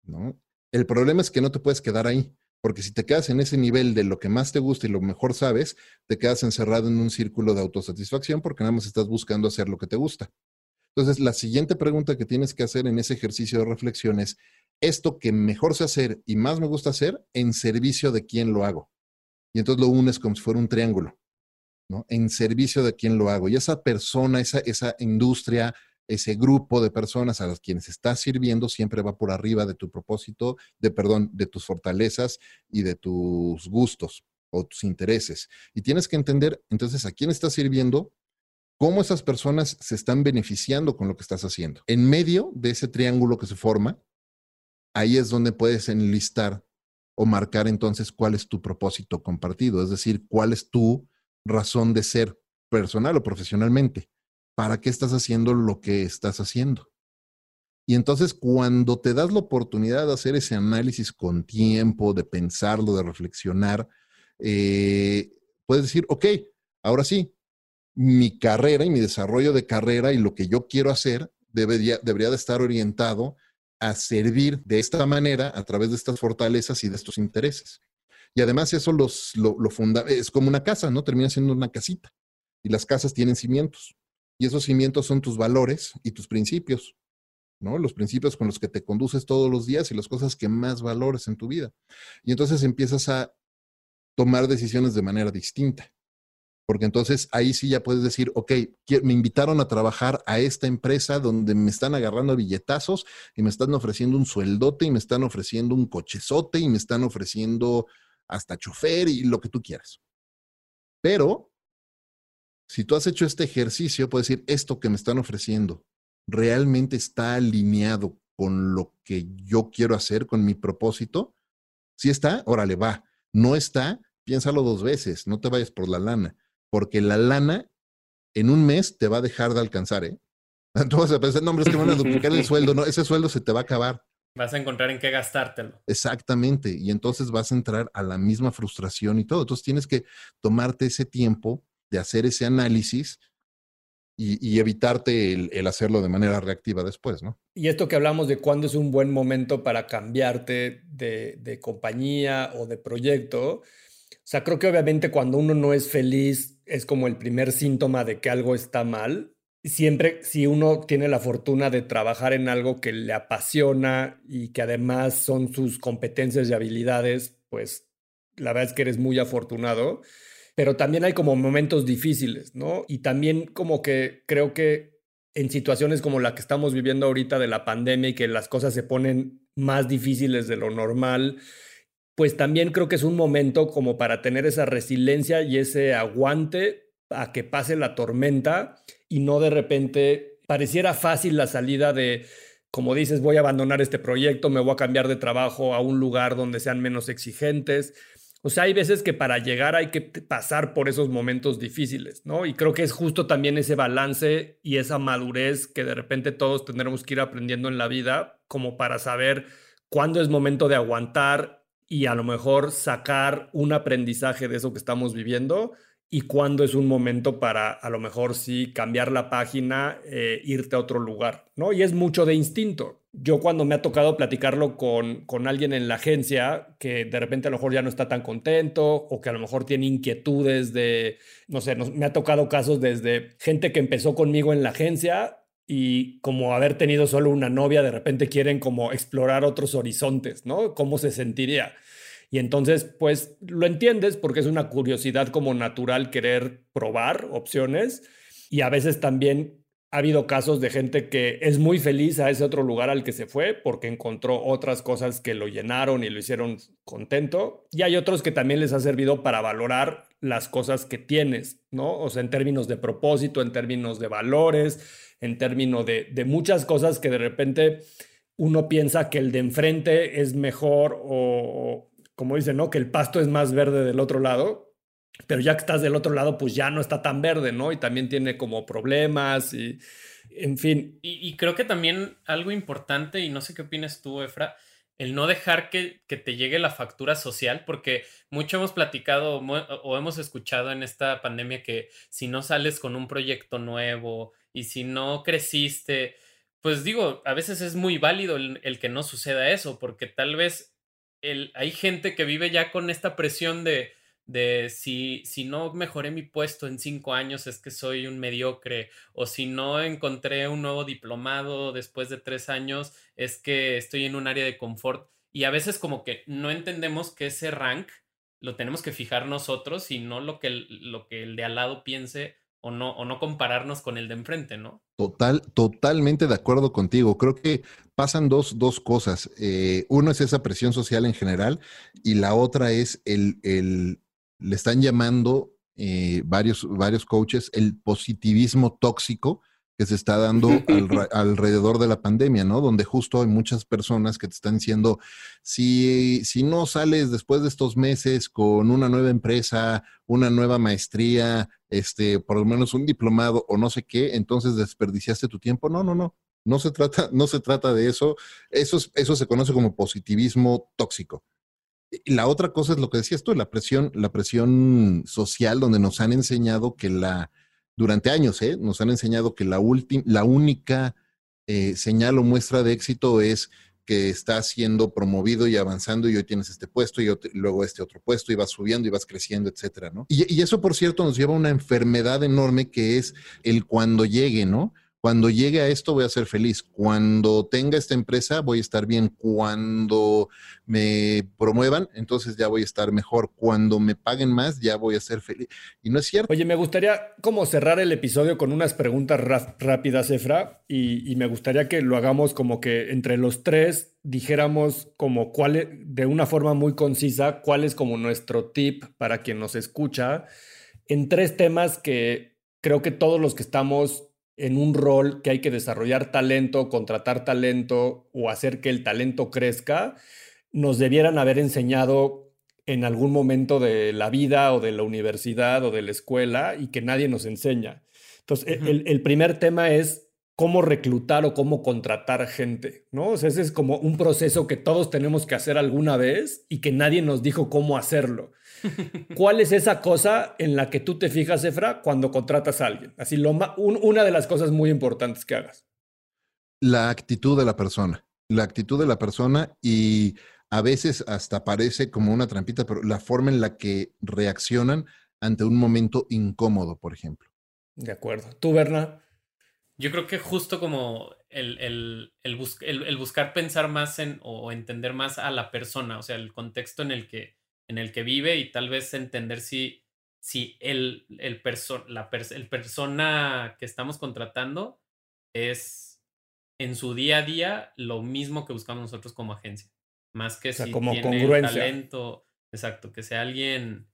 ¿no? El problema es que no te puedes quedar ahí. Porque si te quedas en ese nivel de lo que más te gusta y lo mejor sabes, te quedas encerrado en un círculo de autosatisfacción porque nada más estás buscando hacer lo que te gusta. Entonces, la siguiente pregunta que tienes que hacer en ese ejercicio de reflexión es, esto que mejor sé hacer y más me gusta hacer, en servicio de quién lo hago. Y entonces lo unes como si fuera un triángulo, ¿no? En servicio de quién lo hago. Y esa persona, esa, esa industria, ese grupo de personas a las quienes estás sirviendo siempre va por arriba de tu propósito, de perdón, de tus fortalezas y de tus gustos o tus intereses. Y tienes que entender entonces a quién estás sirviendo, cómo esas personas se están beneficiando con lo que estás haciendo. En medio de ese triángulo que se forma, ahí es donde puedes enlistar o marcar entonces cuál es tu propósito compartido, es decir, cuál es tu razón de ser personal o profesionalmente. ¿Para qué estás haciendo lo que estás haciendo? Y entonces cuando te das la oportunidad de hacer ese análisis con tiempo, de pensarlo, de reflexionar, eh, puedes decir, ok, ahora sí, mi carrera y mi desarrollo de carrera y lo que yo quiero hacer debería, de estar orientado a servir de esta manera a través de estas fortalezas y de estos intereses. Y además eso los, lo, lo funda, es como una casa, ¿no? Termina siendo una casita. Y las casas tienen cimientos. Y esos cimientos son tus valores y tus principios, ¿no? Los principios con los que te conduces todos los días y las cosas que más valores en tu vida. Y entonces empiezas a tomar decisiones de manera distinta. Porque entonces ahí sí ya puedes decir, ok, me invitaron a trabajar a esta empresa donde me están agarrando billetazos y me están ofreciendo un sueldote y me están ofreciendo un cochezote y me están ofreciendo hasta chofer y lo que tú quieras. Pero si tú has hecho este ejercicio, puedes decir, esto que me están ofreciendo realmente está alineado con lo que yo quiero hacer, con mi propósito. Si está, órale, va. No está, piénsalo dos veces, no te vayas por la lana, porque la lana en un mes te va a dejar de alcanzar, ¿eh? Tú vas a pensar, no, hombre, es que van a duplicar el sueldo, no, ese sueldo se te va a acabar. Vas a encontrar en qué gastártelo. Exactamente, y entonces vas a entrar a la misma frustración y todo. Entonces tienes que tomarte ese tiempo de hacer ese análisis y, evitarte el, hacerlo de manera reactiva después, ¿no? Y esto que hablamos de cuándo es un buen momento para cambiarte de, de compañía o de proyecto, o sea, creo que obviamente cuando uno no es feliz es como el primer síntoma de que algo está mal. Siempre si uno tiene la fortuna de trabajar en algo que le apasiona y que además son sus competencias y habilidades, pues la verdad es que eres muy afortunado pero también hay como momentos difíciles, ¿no? Y también como que creo que en situaciones como la que estamos viviendo ahorita de la pandemia y que las cosas se ponen más difíciles de lo normal, pues también creo que es un momento como para tener esa resiliencia y ese aguante a que pase la tormenta y no de repente pareciera fácil la salida de, como dices, voy a abandonar este proyecto, me voy a cambiar de trabajo a un lugar donde sean menos exigentes o sea, hay veces que para llegar hay que pasar por esos momentos difíciles, ¿no? Y creo que es justo también ese balance y esa madurez que de repente todos tendremos que ir aprendiendo en la vida, como para saber cuándo es momento de aguantar y a lo mejor sacar un aprendizaje de eso que estamos viviendo y cuándo es un momento para a lo mejor sí cambiar la página, eh, irte a otro lugar, ¿no? Y es mucho de instinto yo cuando me ha tocado platicarlo con, con, alguien en la agencia que de repente a lo mejor ya no está tan contento o que a lo mejor tiene inquietudes de, no sé, me ha tocado casos desde gente que empezó conmigo en la agencia y como haber tenido solo una novia, de repente quieren como explorar otros horizontes, ¿no? ¿Cómo se sentiría? Y entonces, pues lo entiendes porque es una curiosidad como natural querer probar opciones y a veces también ha habido casos de gente que es muy feliz a ese otro lugar al que se fue porque encontró otras cosas que lo llenaron y lo hicieron contento. Y hay otros que también les ha servido para valorar las cosas que tienes, ¿no? O sea, en términos de propósito, en términos de valores, en términos de, de muchas cosas que de repente uno piensa que el de enfrente es mejor o como dicen, ¿no? Que el pasto es más verde del otro lado, pero ya que estás del otro lado, pues ya no está tan verde, ¿no? Y también tiene como problemas y, en fin. Y, creo que también algo importante, y no sé qué opinas tú, Efra, el no dejar que, que, te llegue la factura social, porque mucho hemos platicado o hemos escuchado en esta pandemia que si no sales con un proyecto nuevo y si no creciste, pues digo, a veces es muy válido el, que no suceda eso, porque tal vez el, hay gente que vive ya con esta presión de, de si, si no mejoré mi puesto en cinco años es que soy un mediocre, o si no encontré un nuevo diplomado después de tres años es que estoy en un área de confort. Y a veces como que no entendemos que ese rank lo tenemos que fijar nosotros y no lo que lo que el de al lado piense o no, o no compararnos con el de enfrente, ¿no? Total, totalmente de acuerdo contigo. Creo que pasan dos, dos cosas. Eh, uno es esa presión social en general y la otra es el, el le están llamando eh, varios, varios coaches el positivismo tóxico que se está dando alrededor de la pandemia, ¿no? Donde justo hay muchas personas que te están diciendo, si, si no sales después de estos meses con una nueva empresa, una nueva maestría, este, por lo menos un diplomado o no sé qué, entonces desperdiciaste tu tiempo. No, no, no. No se trata, no se trata de eso. Eso, eso se conoce como positivismo tóxico. La otra cosa es lo que decías tú, la presión, la presión social, donde nos han enseñado que la, durante años, ¿eh? nos han enseñado que la, la única eh, señal o muestra de éxito es que estás siendo promovido y avanzando y hoy tienes este puesto y luego este otro puesto y vas subiendo y vas creciendo, etcétera, ¿no? Y, y, eso, por cierto, nos lleva a una enfermedad enorme que es el cuando llegue, ¿no? Cuando llegue a esto voy a ser feliz. Cuando tenga esta empresa voy a estar bien. Cuando me promuevan, entonces ya voy a estar mejor. Cuando me paguen más, ya voy a ser feliz. Y no es cierto. Oye, me gustaría como cerrar el episodio con unas preguntas rápidas, Efra, y, me gustaría que lo hagamos como que entre los tres dijéramos como cuál, e, de una forma muy concisa, cuál es como nuestro tip para quien nos escucha en tres temas que creo que todos los que estamos en un rol que hay que desarrollar talento, contratar talento o hacer que el talento crezca, nos debieran haber enseñado en algún momento de la vida o de la universidad o de la escuela y que nadie nos enseña. Entonces, e, el, primer tema es cómo reclutar o cómo contratar gente, ¿no? O sea, ese es como un proceso que todos tenemos que hacer alguna vez y que nadie nos dijo cómo hacerlo. ¿Cuál es esa cosa en la que tú te fijas, Efra, cuando contratas a alguien? Así, lo una de las cosas muy importantes que hagas. La actitud de la persona. La actitud de la persona y a veces hasta parece como una trampita, pero la forma en la que reaccionan ante un momento incómodo, por ejemplo. De acuerdo. ¿Tú, Berna? Yo creo que justo como el, el, buscar pensar más en o entender más a la persona, o sea, el contexto en el que en el que vive y tal vez entender si, si el, el, la el persona que estamos contratando es en su día a día lo mismo que buscamos nosotros como agencia. Más que si como tiene talento, exacto, que sea alguien,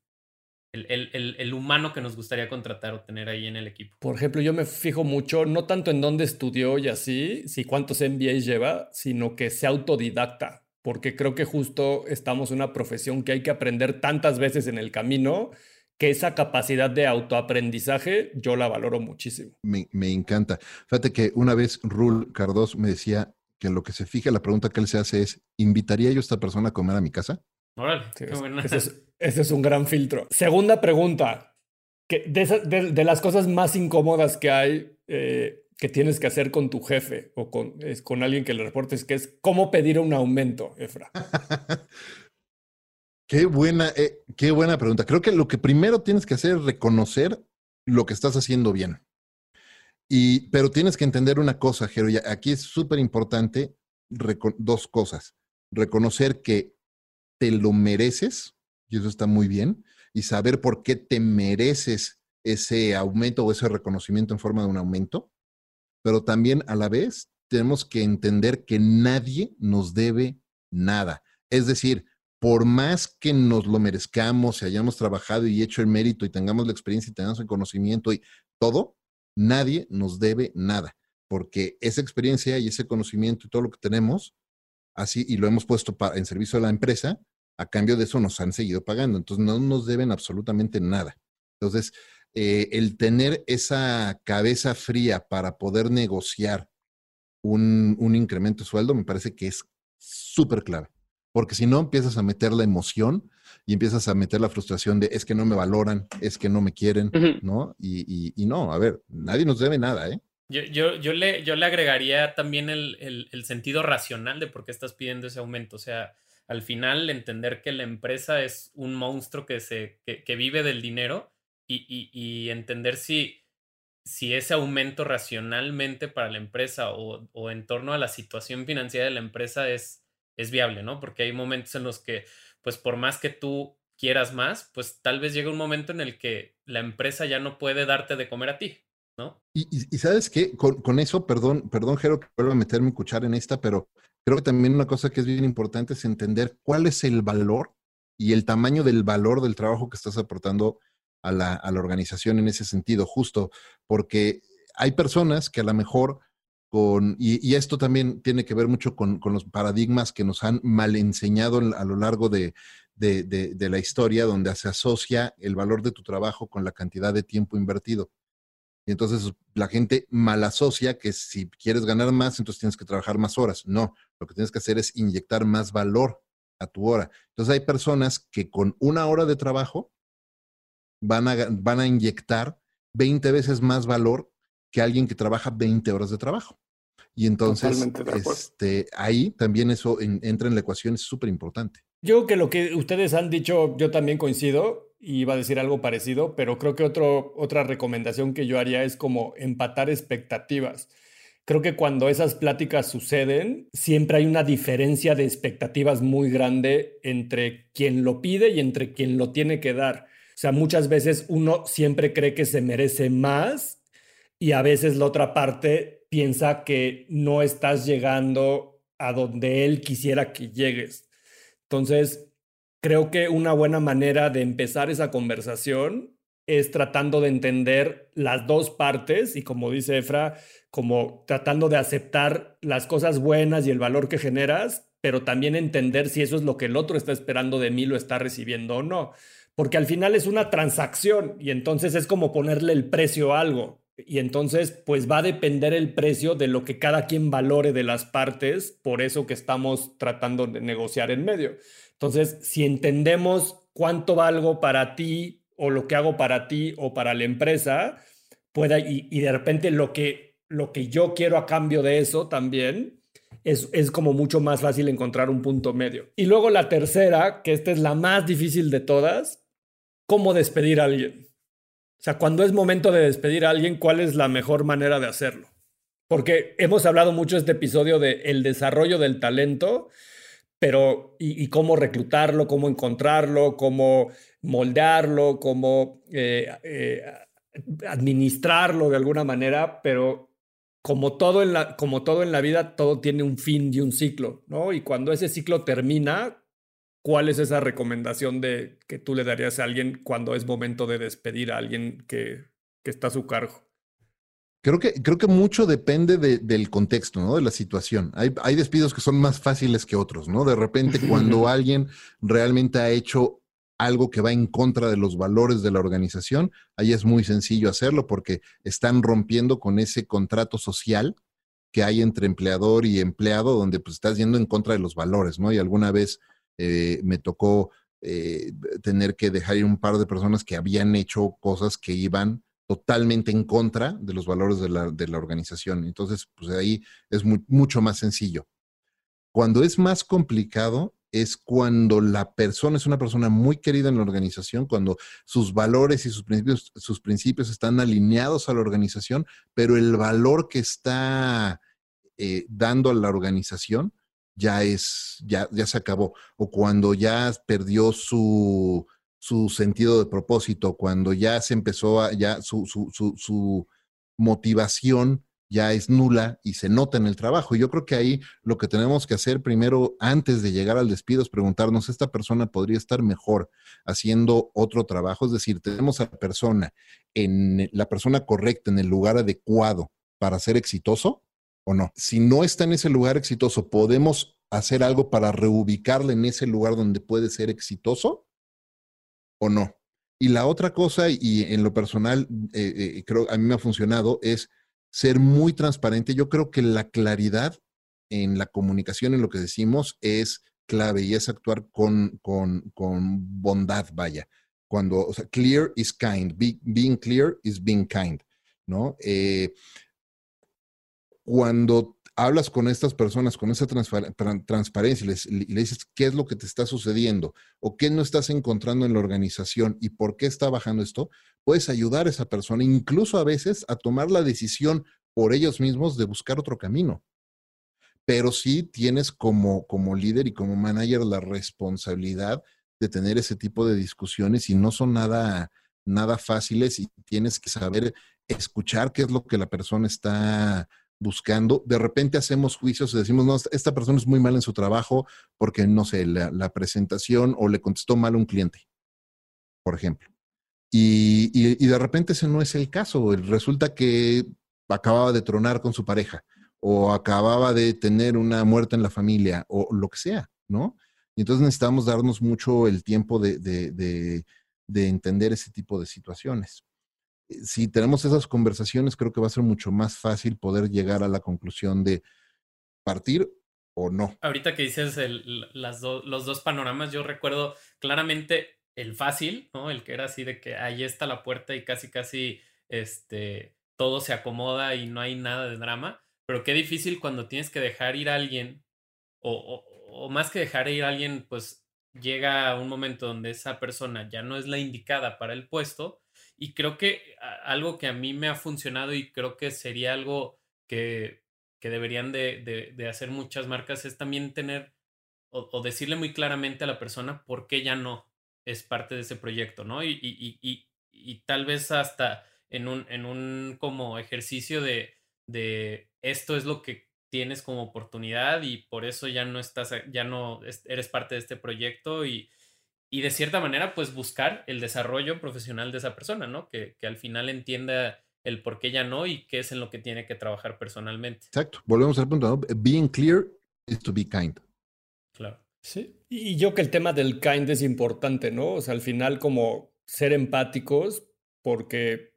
el, el, el, humano que nos gustaría contratar o tener ahí en el equipo. Por ejemplo, yo me fijo mucho, no tanto en dónde estudió y así, si cuántos MBAs lleva, sino que sea autodidacta porque creo que justo estamos en una profesión que hay que aprender tantas veces en el camino que esa capacidad de autoaprendizaje yo la valoro muchísimo. Me, encanta. Fíjate que una vez Rul Cardos me decía que lo que se fija, la pregunta que él se hace es, ¿invitaría yo a esta persona a comer a mi casa? Órale, ese, es, un gran filtro. Segunda pregunta, que de, las cosas más incómodas que hay, eh, que tienes que hacer con tu jefe o con, con alguien que le reportes, que es cómo pedir un aumento, Efra. qué, buena, eh, qué buena pregunta. Creo que lo que primero tienes que hacer es reconocer lo que estás haciendo bien. Y, pero tienes que entender una cosa, Jero, aquí es súper importante dos cosas. Reconocer que te lo mereces, y eso está muy bien, y saber por qué te mereces ese aumento o ese reconocimiento en forma de un aumento pero también a la vez tenemos que entender que nadie nos debe nada. Es decir, por más que nos lo merezcamos y hayamos trabajado y hecho el mérito y tengamos la experiencia y tengamos el conocimiento y todo, nadie nos debe nada, porque esa experiencia y ese conocimiento y todo lo que tenemos, así y lo hemos puesto en servicio de la empresa, a cambio de eso nos han seguido pagando. Entonces no nos deben absolutamente nada. Entonces, eh, el tener esa cabeza fría para poder negociar un, un incremento de sueldo me parece que es súper clave. Porque si no, empiezas a meter la emoción y empiezas a meter la frustración de es que no me valoran, es que no me quieren, ¿no? Y, y, no, a ver, nadie nos debe nada, ¿eh? Yo, yo, yo, le, yo le agregaría también el, el, el, sentido racional de por qué estás pidiendo ese aumento. O sea, al final entender que la empresa es un monstruo que, se, que, que vive del dinero y, y, entender si, si ese aumento racionalmente para la empresa o, o en torno a la situación financiera de la empresa es, es viable, ¿no? Porque hay momentos en los que, pues por más que tú quieras más, pues tal vez llega un momento en el que la empresa ya no puede darte de comer a ti, ¿no? Y, y, sabes qué, con, con, eso, perdón, perdón, Jero, que vuelvo a meter mi cuchara en esta, pero creo que también una cosa que es bien importante es entender cuál es el valor y el tamaño del valor del trabajo que estás aportando a la, a la organización en ese sentido, justo porque hay personas que a lo mejor con, y, esto también tiene que ver mucho con, con, los paradigmas que nos han mal enseñado a lo largo de, de, de, de, la historia, donde se asocia el valor de tu trabajo con la cantidad de tiempo invertido. Y entonces la gente mal asocia que si quieres ganar más, entonces tienes que trabajar más horas. No, lo que tienes que hacer es inyectar más valor a tu hora. Entonces hay personas que con una hora de trabajo van a, van a inyectar 20 veces más valor que alguien que trabaja 20 horas de trabajo. Y entonces, este, ahí también eso en, entra en la ecuación, es súper importante. Yo creo que lo que ustedes han dicho, yo también coincido y iba a decir algo parecido, pero creo que otro, otra recomendación que yo haría es como empatar expectativas. Creo que cuando esas pláticas suceden, siempre hay una diferencia de expectativas muy grande entre quien lo pide y entre quien lo tiene que dar. O sea, muchas veces uno siempre cree que se merece más y a veces la otra parte piensa que no estás llegando a donde él quisiera que llegues. Entonces, creo que una buena manera de empezar esa conversación es tratando de entender las dos partes y como dice Efra, como tratando de aceptar las cosas buenas y el valor que generas, pero también entender si eso es lo que el otro está esperando de mí, lo está recibiendo o no. Porque al final es una transacción y entonces es como ponerle el precio a algo. Y entonces, pues va a depender el precio de lo que cada quien valore de las partes, por eso que estamos tratando de negociar en medio. Entonces, si entendemos cuánto valgo para ti o lo que hago para ti o para la empresa, pueda, y, de repente lo que, lo que yo quiero a cambio de eso también, es, es, como mucho más fácil encontrar un punto medio. Y luego la tercera, que esta es la más difícil de todas, cómo despedir a alguien. O sea, cuando es momento de despedir a alguien, ¿cuál es la mejor manera de hacerlo? Porque hemos hablado mucho este episodio de el desarrollo del talento, pero y, cómo reclutarlo, cómo encontrarlo, cómo moldearlo, cómo eh, eh, administrarlo de alguna manera, pero como todo, en la, como todo en la vida, todo tiene un fin y un ciclo, ¿no? Y cuando ese ciclo termina, ¿Cuál es esa recomendación de que tú le darías a alguien cuando es momento de despedir a alguien que, que está a su cargo? Creo que, creo que mucho depende de, del contexto, ¿no? De la situación. Hay, hay despidos que son más fáciles que otros, ¿no? De repente, cuando alguien realmente ha hecho algo que va en contra de los valores de la organización, ahí es muy sencillo hacerlo porque están rompiendo con ese contrato social que hay entre empleador y empleado, donde pues estás yendo en contra de los valores, ¿no? Y alguna vez eh, me tocó eh, tener que dejar ir un par de personas que habían hecho cosas que iban totalmente en contra de los valores de la, de la organización. Entonces, pues ahí es mucho más sencillo. Cuando es más complicado es cuando la persona es una persona muy querida en la organización, cuando sus valores y sus principios, sus principios están alineados a la organización, pero el valor que está eh, dando a la organización ya es, ya, ya se acabó. O cuando ya perdió su, su sentido de propósito, cuando ya se empezó a, ya su, su, su, su motivación ya es nula y se nota en el trabajo. Yo creo que ahí lo que tenemos que hacer primero, antes de llegar al despido, es preguntarnos, ¿esta persona podría estar mejor haciendo otro trabajo? Es decir, tenemos a la persona en la persona correcta, en el lugar adecuado para ser exitoso o no. Si no está en ese lugar exitoso, podemos hacer algo para reubicarle en ese lugar donde puede ser exitoso o no. Y la otra cosa, y en lo personal, eh, eh, creo a mí me ha funcionado, es ser muy transparente. Yo creo que la claridad en la comunicación, en lo que decimos, es clave y es actuar con, con, con bondad, vaya. Cuando, clear is kind. being clear is being kind, ¿no? Eh, cuando hablas con estas personas con esa transparencia y, le dices qué es lo que te está sucediendo o qué no estás encontrando en la organización y por qué está bajando esto, puedes ayudar a esa persona, incluso a veces a tomar la decisión por ellos mismos de buscar otro camino. Pero sí tienes como, como líder y como manager la responsabilidad de tener ese tipo de discusiones y no son nada, nada fáciles y tienes que saber escuchar qué es lo que la persona está buscando. De repente hacemos juicios y decimos, no, esta persona es muy mal en su trabajo porque, no sé, la, presentación o le contestó mal a un cliente, por ejemplo. Y, y, de repente ese no es el caso. Resulta que acababa de tronar con su pareja o acababa de tener una muerte en la familia o lo que sea, ¿no? Y entonces necesitamos darnos mucho el tiempo de, de, de entender ese tipo de situaciones si tenemos esas conversaciones, creo que va a ser mucho más fácil poder llegar a la conclusión de partir o no. Ahorita que dices las los dos panoramas, yo recuerdo claramente el fácil, ¿no? El que era así de que ahí está la puerta y casi, casi, este, todo se acomoda y no hay nada de drama. Pero qué difícil cuando tienes que dejar ir a alguien, o, o más que dejar ir a alguien, pues llega un momento donde esa persona ya no es la indicada para el puesto y creo que algo que a mí me ha funcionado y creo que sería algo que, que deberían de, de, hacer muchas marcas es también tener o, decirle muy claramente a la persona por qué ya no es parte de ese proyecto, ¿no? Y, y, y, y tal vez hasta en un, en un como ejercicio de, de esto es lo que tienes como oportunidad y por eso ya no estás, ya no eres parte de este proyecto y, y de cierta manera, pues buscar el desarrollo profesional de esa persona, ¿no? Que, que, al final entienda el por qué ya no y qué es en lo que tiene que trabajar personalmente. Exacto. Volvemos al punto, ¿no? Being clear is to be kind. Claro. Sí. Y yo que el tema del kind es importante, ¿no? O sea, al final como ser empáticos, porque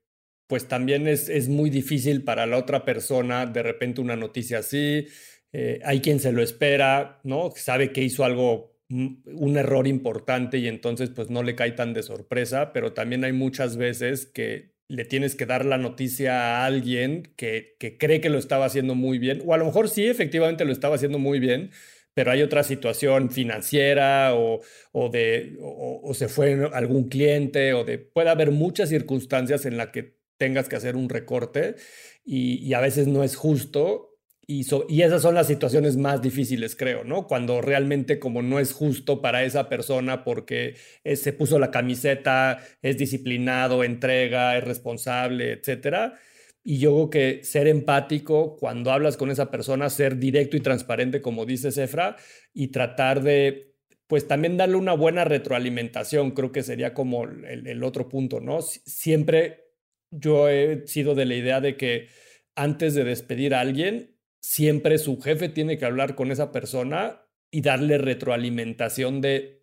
pues también es, es muy difícil para la otra persona de repente una noticia así. Eh, hay quien se lo espera, ¿no? Sabe que hizo algo un error importante y entonces pues no le cae tan de sorpresa, pero también hay muchas veces que le tienes que dar la noticia a alguien que, cree que lo estaba haciendo muy bien, o a lo mejor sí, efectivamente lo estaba haciendo muy bien, pero hay otra situación financiera o, o de, o, se fue algún cliente o de, puede haber muchas circunstancias en las que tengas que hacer un recorte y a veces no es justo y, esas son las situaciones más difíciles, creo, ¿no? Cuando realmente como no es justo para esa persona porque eh, se puso la camiseta, es disciplinado, entrega, es responsable, etcétera. Y yo creo que ser empático cuando hablas con esa persona, ser directo y transparente, como dice Cefra, y tratar de, pues también darle una buena retroalimentación, creo que sería como el otro punto, ¿no? Siempre yo he sido de la idea de que antes de despedir a alguien, siempre su jefe tiene que hablar con esa persona y darle retroalimentación de,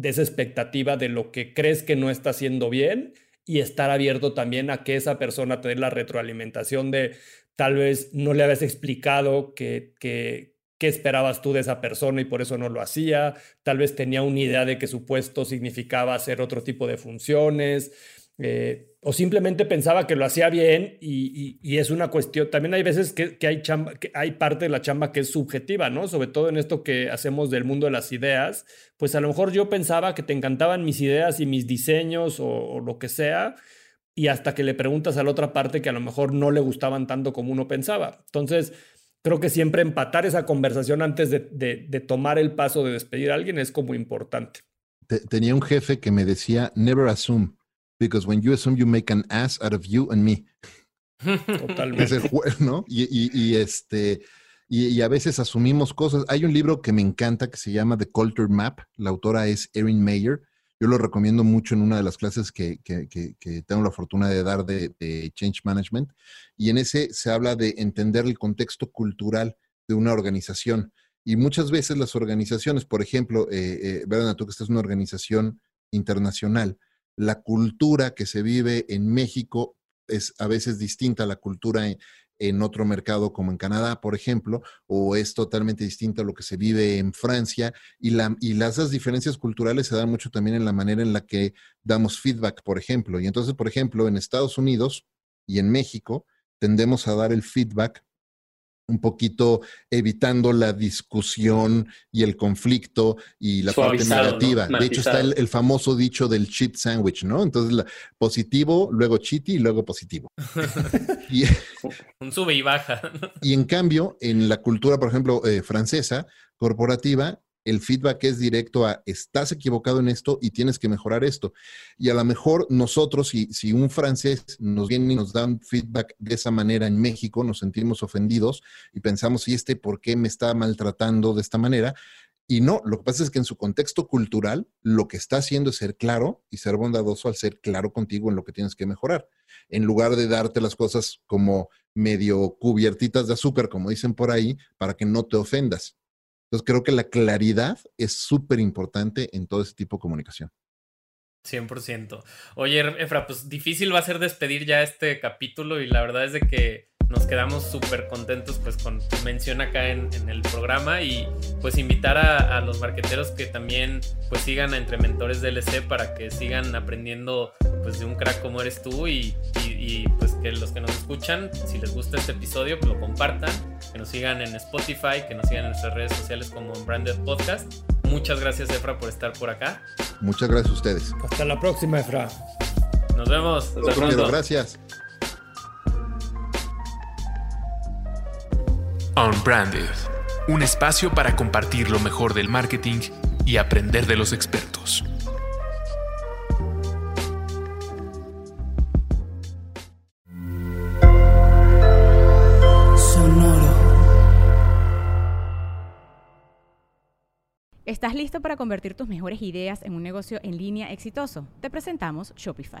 esa expectativa de lo que crees que no está haciendo bien y estar abierto también a que esa persona te la retroalimentación de tal vez no le habías explicado que, que, qué esperabas tú de esa persona y por eso no lo hacía, tal vez tenía una idea de que su puesto significaba hacer otro tipo de funciones, eh, o simplemente pensaba que lo hacía bien y, es una cuestión, también hay veces que, hay chamba, que hay parte de la chamba que es subjetiva, ¿no? Sobre todo en esto que hacemos del mundo de las ideas, pues a lo mejor yo pensaba que te encantaban mis ideas y mis diseños o, lo que sea, y hasta que le preguntas a la otra parte que a lo mejor no le gustaban tanto como uno pensaba. Entonces, creo que siempre empatar esa conversación antes de, de tomar el paso de despedir a alguien es como importante. Tenía un jefe que me decía, never assume because when you assume you make an ass out of you and me. Totalmente. ¿no? Y, y, este, y, a veces asumimos cosas. Hay un libro que me encanta que se llama The Culture Map. La autora es Erin Mayer. Yo lo recomiendo mucho en una de las clases que, que, que, tengo la fortuna de dar de, de, Change Management. Y en ese se habla de entender el contexto cultural de una organización. Y muchas veces las organizaciones, por ejemplo, eh, eh, tú que esta es una organización internacional, la cultura que se vive en México es a veces distinta a la cultura en, otro mercado como en Canadá, por ejemplo, o es totalmente distinta a lo que se vive en Francia. Y, la, y las, las diferencias culturales se dan mucho también en la manera en la que damos feedback, por ejemplo. Y entonces, por ejemplo, en Estados Unidos y en México, tendemos a dar el feedback un poquito evitando la discusión y el conflicto y la parte negativa. De hecho, está el, famoso dicho del cheat sandwich, ¿no? Entonces, positivo, luego cheat y luego positivo. un sube y baja. y en cambio, en la cultura, por ejemplo, eh, francesa, corporativa, el feedback es directo a estás equivocado en esto y tienes que mejorar esto. Y a lo mejor nosotros, si, si un francés nos viene y nos da un feedback de esa manera en México, nos sentimos ofendidos y pensamos, ¿y este por qué me está maltratando de esta manera? Y no, lo que pasa es que en su contexto cultural, lo que está haciendo es ser claro y ser bondadoso al ser claro contigo en lo que tienes que mejorar. En lugar de darte las cosas como medio cubiertitas de azúcar, como dicen por ahí, para que no te ofendas. Entonces creo que la claridad es súper importante en todo ese tipo de comunicación. 100%. Oye, Efra, pues difícil va a ser despedir ya este capítulo y la verdad es de que nos quedamos súper contentos pues con tu mención acá en, el programa y pues invitar a, los marqueteros que también pues sigan a Entre Mentores DLC para que sigan aprendiendo pues de un crack como eres tú y, pues que los que nos escuchan, si les gusta este episodio, pues lo compartan, que nos sigan en Spotify, que nos sigan en nuestras redes sociales como Branded Podcast. Muchas gracias Efra por estar por acá. Muchas gracias a ustedes. Hasta la próxima Efra. Nos vemos. Hasta pronto. Gracias. Unbranded, un espacio para compartir lo mejor del marketing y aprender de los expertos. Sonoro. ¿Estás listo para convertir tus mejores ideas en un negocio en línea exitoso? Te presentamos Shopify.